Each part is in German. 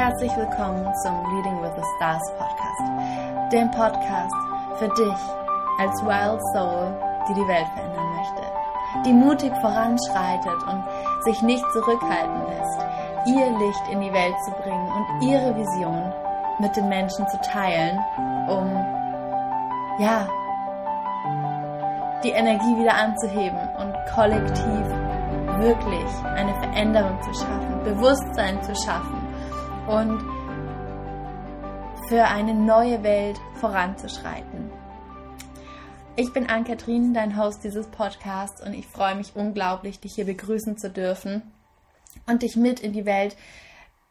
Herzlich willkommen zum Leading with the Stars Podcast, dem Podcast für dich als Wild Soul, die die Welt verändern möchte, die mutig voranschreitet und sich nicht zurückhalten lässt, ihr Licht in die Welt zu bringen und ihre Vision mit den Menschen zu teilen, um ja die Energie wieder anzuheben und kollektiv wirklich eine Veränderung zu schaffen, Bewusstsein zu schaffen und für eine neue Welt voranzuschreiten. Ich bin Ann-Kathrin, dein Host dieses Podcasts und ich freue mich unglaublich, dich hier begrüßen zu dürfen und dich mit in die Welt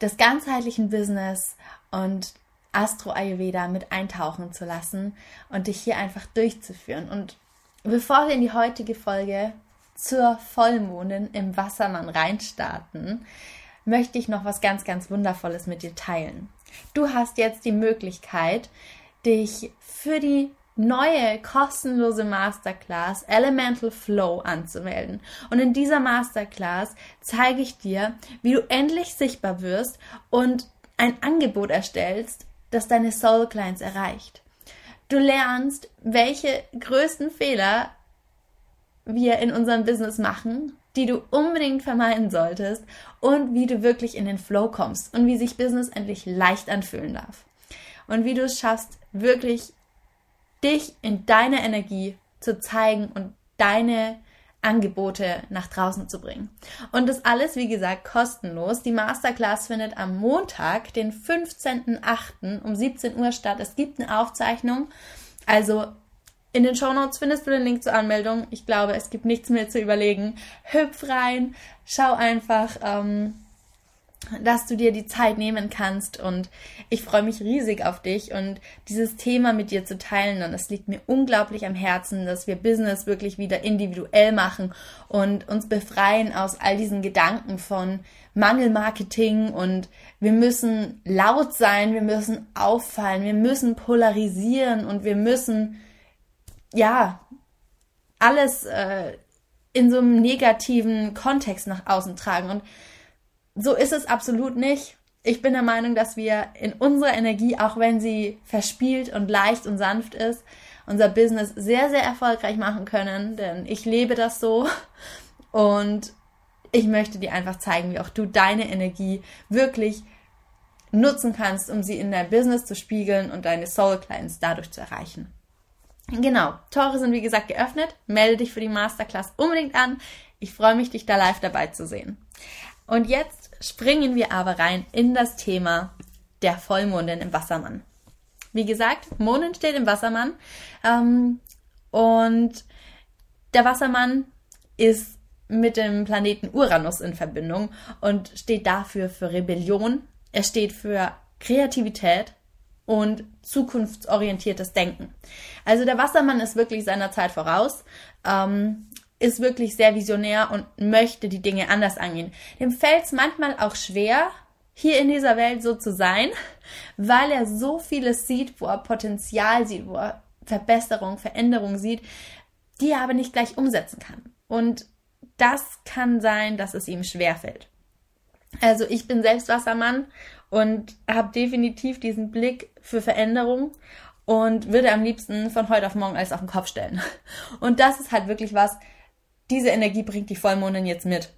des ganzheitlichen Business und Astro Ayurveda mit eintauchen zu lassen und dich hier einfach durchzuführen. Und bevor wir in die heutige Folge zur Vollmondin im Wassermann reinstarten, möchte ich noch was ganz, ganz Wundervolles mit dir teilen. Du hast jetzt die Möglichkeit, dich für die neue kostenlose Masterclass Elemental Flow anzumelden. Und in dieser Masterclass zeige ich dir, wie du endlich sichtbar wirst und ein Angebot erstellst, das deine Soul Clients erreicht. Du lernst, welche größten Fehler wir in unserem Business machen, die du unbedingt vermeiden solltest und wie du wirklich in den Flow kommst und wie sich Business endlich leicht anfühlen darf. Und wie du es schaffst, wirklich dich in deiner Energie zu zeigen und deine Angebote nach draußen zu bringen. Und das alles, wie gesagt, kostenlos. Die Masterclass findet am Montag, den 15.08. um 17 Uhr statt. Es gibt eine Aufzeichnung. Also in den Show Notes findest du den Link zur Anmeldung. Ich glaube, es gibt nichts mehr zu überlegen. Hüpf rein, schau einfach, ähm, dass du dir die Zeit nehmen kannst und ich freue mich riesig auf dich und dieses Thema mit dir zu teilen und es liegt mir unglaublich am Herzen, dass wir Business wirklich wieder individuell machen und uns befreien aus all diesen Gedanken von Mangelmarketing und wir müssen laut sein, wir müssen auffallen, wir müssen polarisieren und wir müssen ja, alles äh, in so einem negativen Kontext nach außen tragen. Und so ist es absolut nicht. Ich bin der Meinung, dass wir in unserer Energie, auch wenn sie verspielt und leicht und sanft ist, unser Business sehr, sehr erfolgreich machen können, denn ich lebe das so und ich möchte dir einfach zeigen, wie auch du deine Energie wirklich nutzen kannst, um sie in dein Business zu spiegeln und deine Soul Clients dadurch zu erreichen. Genau, Tore sind wie gesagt geöffnet. Melde dich für die Masterclass unbedingt an. Ich freue mich, dich da live dabei zu sehen. Und jetzt springen wir aber rein in das Thema der Vollmondin im Wassermann. Wie gesagt, Mondin steht im Wassermann ähm, und der Wassermann ist mit dem Planeten Uranus in Verbindung und steht dafür für Rebellion. Er steht für Kreativität, und zukunftsorientiertes Denken. Also der Wassermann ist wirklich seiner Zeit voraus, ähm, ist wirklich sehr visionär und möchte die Dinge anders angehen. Dem fällt es manchmal auch schwer, hier in dieser Welt so zu sein, weil er so vieles sieht, wo er Potenzial sieht, wo er Verbesserung, Veränderung sieht, die er aber nicht gleich umsetzen kann. Und das kann sein, dass es ihm schwerfällt. Also ich bin selbst Wassermann und habe definitiv diesen Blick für Veränderung und würde am liebsten von heute auf morgen alles auf den Kopf stellen. Und das ist halt wirklich was, diese Energie bringt die Vollmondin jetzt mit.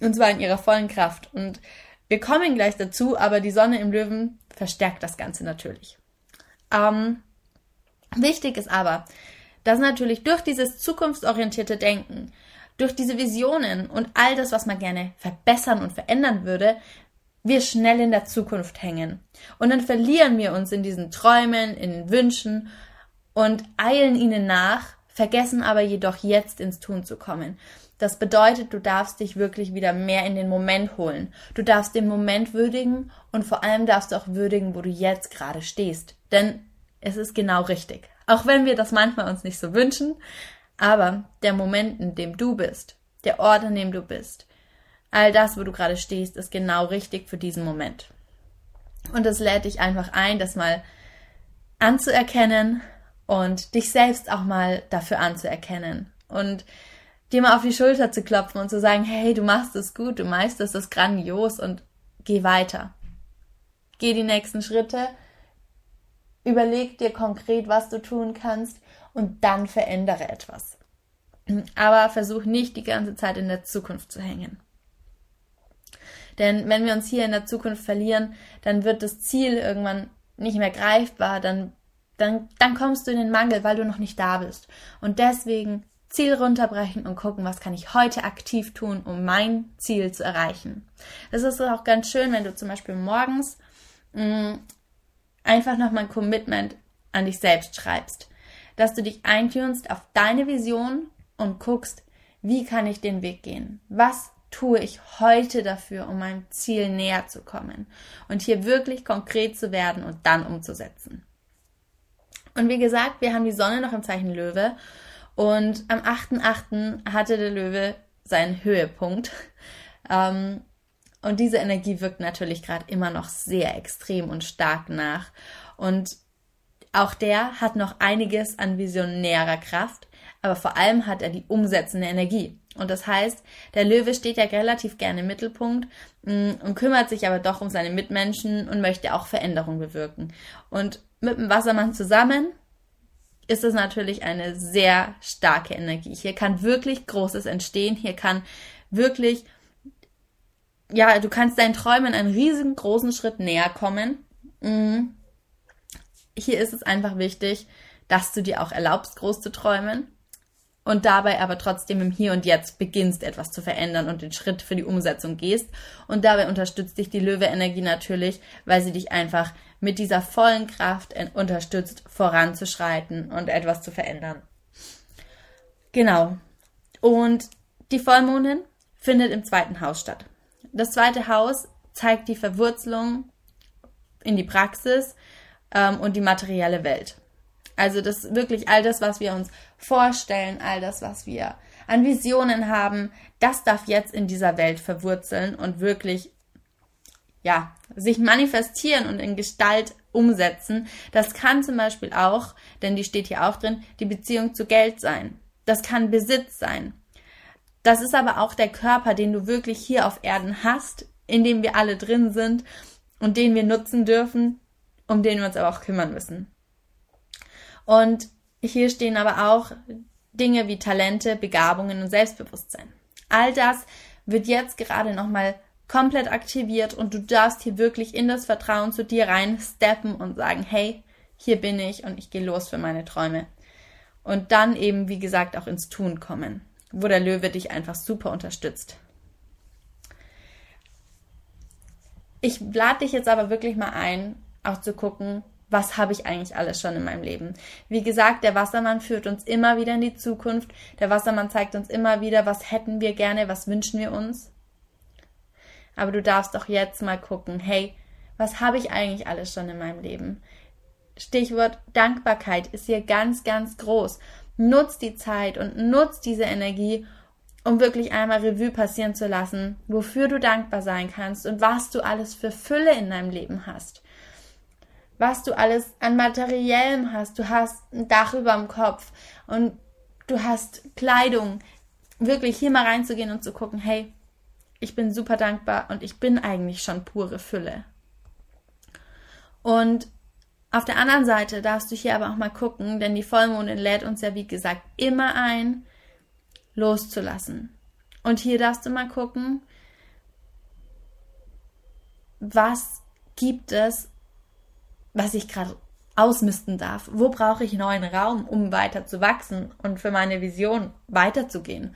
Und zwar in ihrer vollen Kraft. Und wir kommen gleich dazu, aber die Sonne im Löwen verstärkt das Ganze natürlich. Ähm, wichtig ist aber, dass natürlich durch dieses zukunftsorientierte Denken, durch diese Visionen und all das, was man gerne verbessern und verändern würde, wir schnell in der Zukunft hängen. Und dann verlieren wir uns in diesen Träumen, in den Wünschen und eilen ihnen nach, vergessen aber jedoch jetzt ins Tun zu kommen. Das bedeutet, du darfst dich wirklich wieder mehr in den Moment holen. Du darfst den Moment würdigen und vor allem darfst du auch würdigen, wo du jetzt gerade stehst. Denn es ist genau richtig. Auch wenn wir das manchmal uns nicht so wünschen, aber der Moment, in dem du bist, der Ort, an dem du bist, all das, wo du gerade stehst, ist genau richtig für diesen Moment. Und es lädt dich einfach ein, das mal anzuerkennen und dich selbst auch mal dafür anzuerkennen und dir mal auf die Schulter zu klopfen und zu sagen, hey, du machst es gut, du meisterst es grandios und geh weiter. geh die nächsten Schritte, überleg dir konkret, was du tun kannst und dann verändere etwas. Aber versuch nicht die ganze Zeit in der Zukunft zu hängen. Denn wenn wir uns hier in der Zukunft verlieren, dann wird das Ziel irgendwann nicht mehr greifbar, dann, dann, dann kommst du in den Mangel, weil du noch nicht da bist. Und deswegen Ziel runterbrechen und gucken, was kann ich heute aktiv tun, um mein Ziel zu erreichen. Es ist auch ganz schön, wenn du zum Beispiel morgens mh, mm, einfach nochmal ein Commitment an dich selbst schreibst, dass du dich eintunst auf deine Vision und guckst, wie kann ich den Weg gehen? Was tue ich heute dafür, um meinem Ziel näher zu kommen? Und hier wirklich konkret zu werden und dann umzusetzen. Und wie gesagt, wir haben die Sonne noch im Zeichen Löwe und am 8.8. hatte der Löwe seinen Höhepunkt. Ähm, und diese Energie wirkt natürlich gerade immer noch sehr extrem und stark nach. Und auch der hat noch einiges an visionärer Kraft, aber vor allem hat er die umsetzende Energie. Und das heißt, der Löwe steht ja relativ gerne im Mittelpunkt mm, und kümmert sich aber doch um seine Mitmenschen und möchte auch Veränderungen bewirken. Und mit dem Wassermann zusammen ist es natürlich eine sehr starke Energie. Hier kann wirklich Großes entstehen. Hier kann wirklich, ja, du kannst deinen Träumen einen riesengroßen Schritt näher kommen. Hier ist es einfach wichtig, dass du dir auch erlaubst, groß zu träumen und dabei aber trotzdem im Hier und Jetzt beginnst, etwas zu verändern und den Schritt für die Umsetzung gehst. Und dabei unterstützt dich die Löwe-Energie natürlich, weil sie dich einfach mit dieser vollen Kraft unterstützt, voranzuschreiten und etwas zu verändern. Genau. Und die Vollmondin findet im zweiten Haus statt. Das zweite Haus zeigt die Verwurzelung in die Praxis ähm, und die materielle Welt. Also das wirklich all das, was wir uns vorstellen, all das, was wir an Visionen haben, das darf jetzt in dieser Welt verwurzeln und wirklich ja, sich manifestieren und in Gestalt umsetzen. Das kann zum Beispiel auch, denn die steht hier auch drin, die Beziehung zu Geld sein. Das kann Besitz sein. Das ist aber auch der Körper, den du wirklich hier auf Erden hast, in dem wir alle drin sind und den wir nutzen dürfen, um den wir uns aber auch kümmern müssen. Und hier stehen aber auch Dinge wie Talente, Begabungen und Selbstbewusstsein. All das wird jetzt gerade nochmal komplett aktiviert und du darfst hier wirklich in das Vertrauen zu dir rein steppen und sagen, hey, hier bin ich und ich gehe los für meine Träume. Und dann eben, wie gesagt, auch ins Tun kommen, wo der Löwe dich einfach super unterstützt. Ich lade dich jetzt aber wirklich mal ein, auch zu gucken, was habe ich eigentlich alles schon in meinem Leben. Wie gesagt, der Wassermann führt uns immer wieder in die Zukunft. Der Wassermann zeigt uns immer wieder, was hätten wir gerne, was wünschen wir uns. Aber du darfst doch jetzt mal gucken, hey, was habe ich eigentlich alles schon in meinem Leben? Stichwort Dankbarkeit ist hier ganz, ganz groß. Nutz die Zeit und nutz diese Energie, um wirklich einmal Revue passieren zu lassen, wofür du dankbar sein kannst und was du alles für Fülle in deinem Leben hast was du alles an Materiellem hast. Du hast ein Dach über dem Kopf und du hast Kleidung. Wirklich hier mal reinzugehen und zu gucken, hey, ich bin super dankbar und ich bin eigentlich schon pure Fülle. Und auf der anderen Seite darfst du hier aber auch mal gucken, denn die Vollmondin lädt uns ja wie gesagt immer ein, loszulassen. Und hier darfst du mal gucken, was gibt es was ich gerade ausmisten darf. Wo brauche ich neuen Raum, um weiter zu wachsen und für meine Vision weiterzugehen?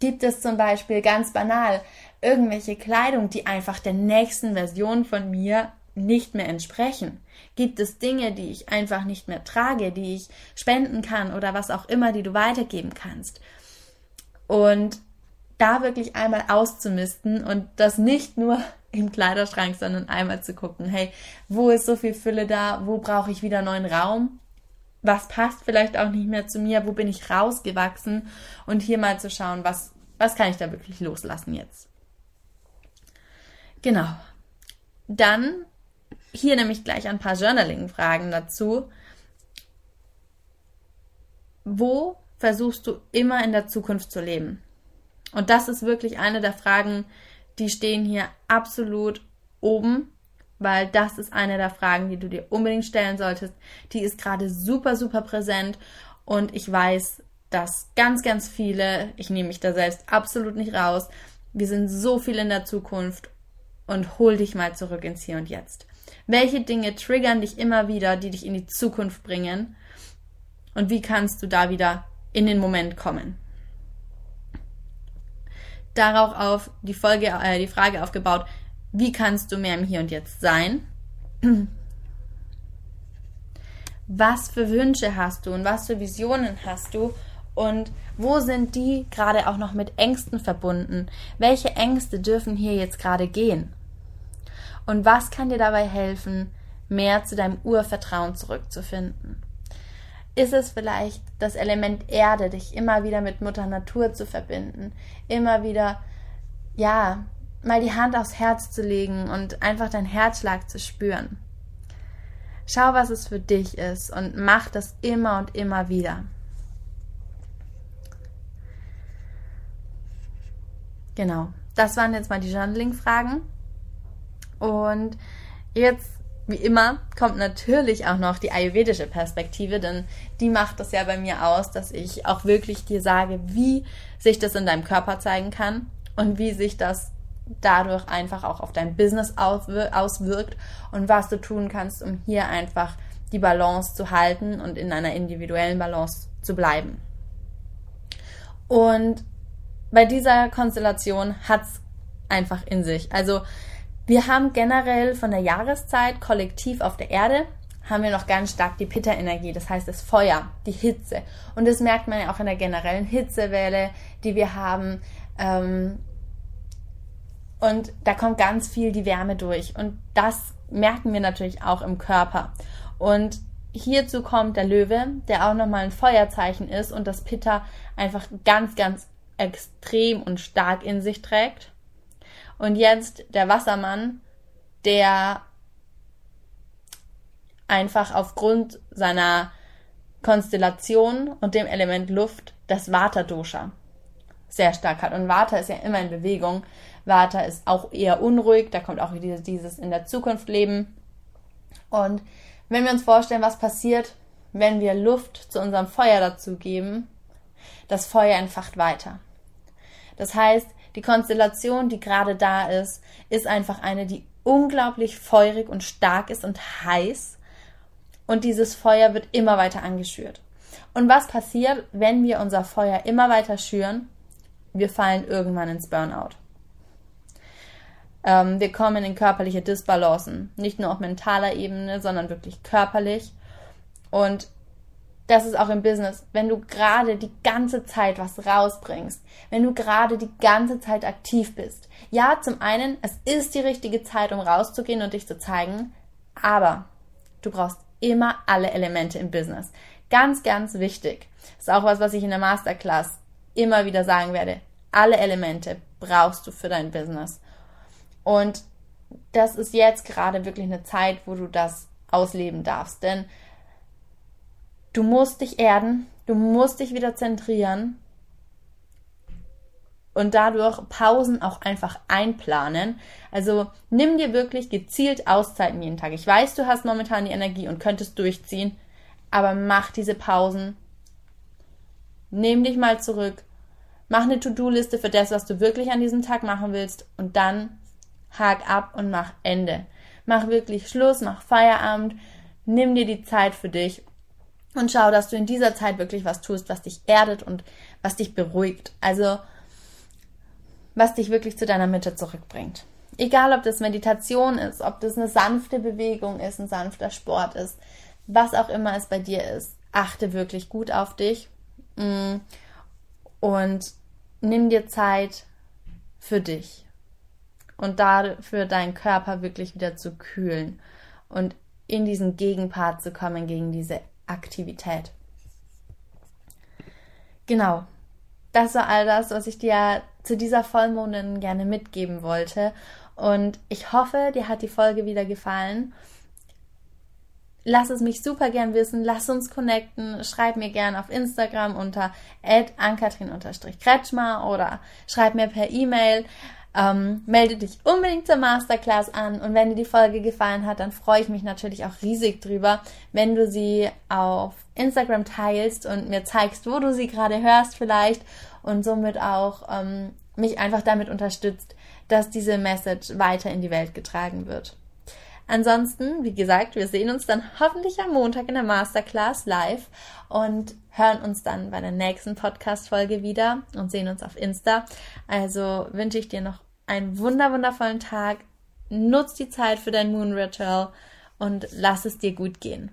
Gibt es zum Beispiel ganz banal irgendwelche Kleidung, die einfach der nächsten Version von mir nicht mehr entsprechen? Gibt es Dinge, die ich einfach nicht mehr trage, die ich spenden kann oder was auch immer, die du weitergeben kannst? Und da wirklich einmal auszumisten und das nicht nur im Kleiderschrank, sondern einmal zu gucken, hey, wo ist so viel Fülle da? Wo brauche ich wieder neuen Raum? Was passt vielleicht auch nicht mehr zu mir? Wo bin ich rausgewachsen? Und hier mal zu schauen, was, was kann ich da wirklich loslassen jetzt? Genau. Dann hier nämlich gleich ein paar Journaling-Fragen dazu. Wo versuchst du immer in der Zukunft zu leben? Und das ist wirklich eine der Fragen, die stehen hier absolut oben, weil das ist eine der Fragen, die du dir unbedingt stellen solltest. Die ist gerade super, super präsent und ich weiß, dass ganz, ganz viele, ich nehme mich da selbst absolut nicht raus, wir sind so viel in der Zukunft und hol dich mal zurück ins Hier und Jetzt. Welche Dinge triggern dich immer wieder, die dich in die Zukunft bringen? Und wie kannst du da wieder in den Moment kommen? Darauf auf die Folge, äh, die Frage aufgebaut, wie kannst du mehr im Hier und Jetzt sein? Was für Wünsche hast du und was für Visionen hast du? Und wo sind die gerade auch noch mit Ängsten verbunden? Welche Ängste dürfen hier jetzt gerade gehen? Und was kann dir dabei helfen, mehr zu deinem Urvertrauen zurückzufinden? Ist es vielleicht das Element Erde, dich immer wieder mit Mutter Natur zu verbinden, immer wieder, ja, mal die Hand aufs Herz zu legen und einfach deinen Herzschlag zu spüren. Schau, was es für dich ist und mach das immer und immer wieder. Genau, das waren jetzt mal die Journaling-Fragen. Und jetzt, wie immer, kommt natürlich auch noch die ayurvedische Perspektive, denn die macht das ja bei mir aus, dass ich auch wirklich dir sage, wie sich das in deinem Körper zeigen kann und wie sich das dadurch einfach auch auf dein Business auswirkt und was du tun kannst, um hier einfach die Balance zu halten und in einer individuellen Balance zu bleiben. Und bei dieser Konstellation hat's einfach in sich. Also wir haben generell von der Jahreszeit kollektiv auf der Erde haben wir noch ganz stark die Pitta-Energie, das heißt das Feuer, die Hitze. Und das merkt man ja auch in der generellen Hitzewelle, die wir haben. Ähm, und da kommt ganz viel die Wärme durch. Und das merken wir natürlich auch im Körper. Und hierzu kommt der Löwe, der auch nochmal ein Feuerzeichen ist und das Pitta einfach ganz, ganz extrem und stark in sich trägt. Und jetzt der Wassermann, der einfach aufgrund seiner Konstellation und dem Element Luft das Vata-Dosha sehr stark hat. Und Vata ist ja immer in Bewegung. Vata ist auch eher unruhig, da kommt auch dieses, dieses in der Zukunft leben. Und wenn wir uns vorstellen, was passiert, wenn wir Luft zu unserem Feuer dazugeben, das Feuer entfacht weiter. Das heißt, die Konstellation, die gerade da ist, ist einfach eine, die unglaublich feurig und stark ist und heiß. Und dieses Feuer wird immer weiter angeschürt. Und was passiert, wenn wir unser Feuer immer weiter schüren? Wir fallen irgendwann ins Burnout. Ähm, wir kommen in körperliche Disbalancen, nicht nur auf mentaler Ebene, sondern wirklich körperlich. Und das ist auch im Business, wenn du gerade die ganze Zeit was rausbringst, wenn du gerade die ganze Zeit aktiv bist. Ja, zum einen, es ist die richtige Zeit, um rauszugehen und dich zu zeigen, aber du brauchst immer alle Elemente im Business. Ganz, ganz wichtig. Das ist auch was, was ich in der Masterclass immer wieder sagen werde. Alle Elemente brauchst du für dein Business. Und das ist jetzt gerade wirklich eine Zeit, wo du das ausleben darfst. Denn du musst dich erden, du musst dich wieder zentrieren und dadurch Pausen auch einfach einplanen. Also nimm dir wirklich gezielt Auszeiten jeden Tag. Ich weiß, du hast momentan die Energie und könntest durchziehen, aber mach diese Pausen. Nimm dich mal zurück. Mach eine To-Do-Liste für das, was du wirklich an diesem Tag machen willst und dann hak ab und mach Ende. Mach wirklich Schluss, mach Feierabend, nimm dir die Zeit für dich und schau, dass du in dieser Zeit wirklich was tust, was dich erdet und was dich beruhigt. Also, was dich wirklich zu deiner Mitte zurückbringt. Egal, ob das Meditation ist, ob das eine sanfte Bewegung ist, ein sanfter Sport ist, was auch immer es bei dir ist, achte wirklich gut auf dich mm, und nimm dir Zeit für dich und dafür deinen Körper wirklich wieder zu kühlen und in diesen Gegenpart zu kommen gegen diese Aktivität. Genau. Das war all das, was ich dir zu dieser Vollmondin gerne mitgeben wollte. Und ich hoffe, dir hat die Folge wieder gefallen. Lass es mich super gern wissen. Lass uns connecten. Schreib mir gern auf Instagram unter ankatrin-kretschmer oder schreib mir per E-Mail. Ähm, melde dich unbedingt zur Masterclass an und wenn dir die Folge gefallen hat, dann freue ich mich natürlich auch riesig drüber, wenn du sie auf Instagram teilst und mir zeigst, wo du sie gerade hörst vielleicht und somit auch ähm, mich einfach damit unterstützt, dass diese Message weiter in die Welt getragen wird. Ansonsten, wie gesagt, wir sehen uns dann hoffentlich am Montag in der Masterclass live und hören uns dann bei der nächsten Podcast-Folge wieder und sehen uns auf Insta. Also wünsche ich dir noch einen wunder wundervollen Tag. Nutz die Zeit für dein Moon Ritual und lass es dir gut gehen.